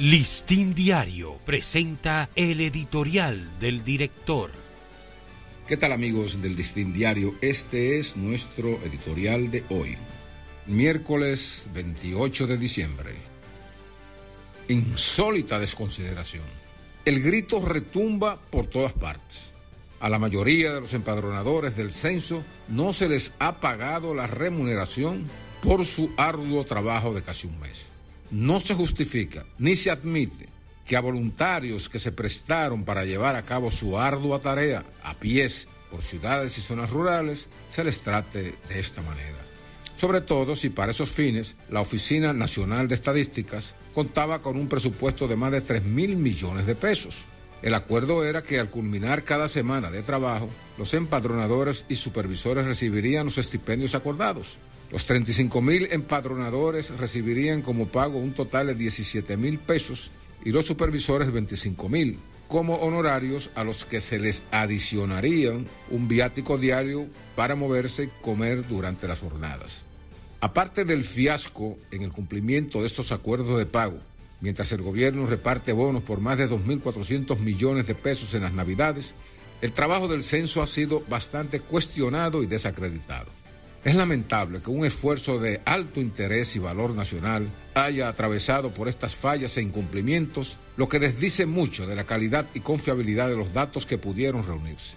Listín Diario presenta el editorial del director. ¿Qué tal amigos del Listín Diario? Este es nuestro editorial de hoy, miércoles 28 de diciembre. Insólita desconsideración. El grito retumba por todas partes. A la mayoría de los empadronadores del censo no se les ha pagado la remuneración por su arduo trabajo de casi un mes no se justifica ni se admite que a voluntarios que se prestaron para llevar a cabo su ardua tarea a pies por ciudades y zonas rurales se les trate de esta manera. Sobre todo si para esos fines la Oficina Nacional de Estadísticas contaba con un presupuesto de más de 3 mil millones de pesos. El acuerdo era que al culminar cada semana de trabajo, los empadronadores y supervisores recibirían los estipendios acordados los 35 mil empadronadores recibirían como pago un total de 17 mil pesos y los supervisores 25 mil como honorarios a los que se les adicionarían un viático diario para moverse y comer durante las jornadas. Aparte del fiasco en el cumplimiento de estos acuerdos de pago, mientras el gobierno reparte bonos por más de 2.400 millones de pesos en las Navidades, el trabajo del censo ha sido bastante cuestionado y desacreditado. Es lamentable que un esfuerzo de alto interés y valor nacional haya atravesado por estas fallas e incumplimientos, lo que desdice mucho de la calidad y confiabilidad de los datos que pudieron reunirse.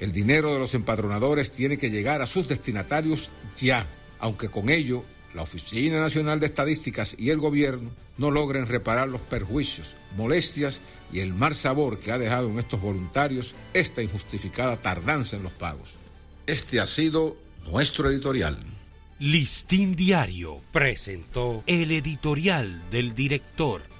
El dinero de los empadronadores tiene que llegar a sus destinatarios ya, aunque con ello la Oficina Nacional de Estadísticas y el gobierno no logren reparar los perjuicios, molestias y el mal sabor que ha dejado en estos voluntarios esta injustificada tardanza en los pagos. Este ha sido nuestro editorial. Listín Diario presentó el editorial del director.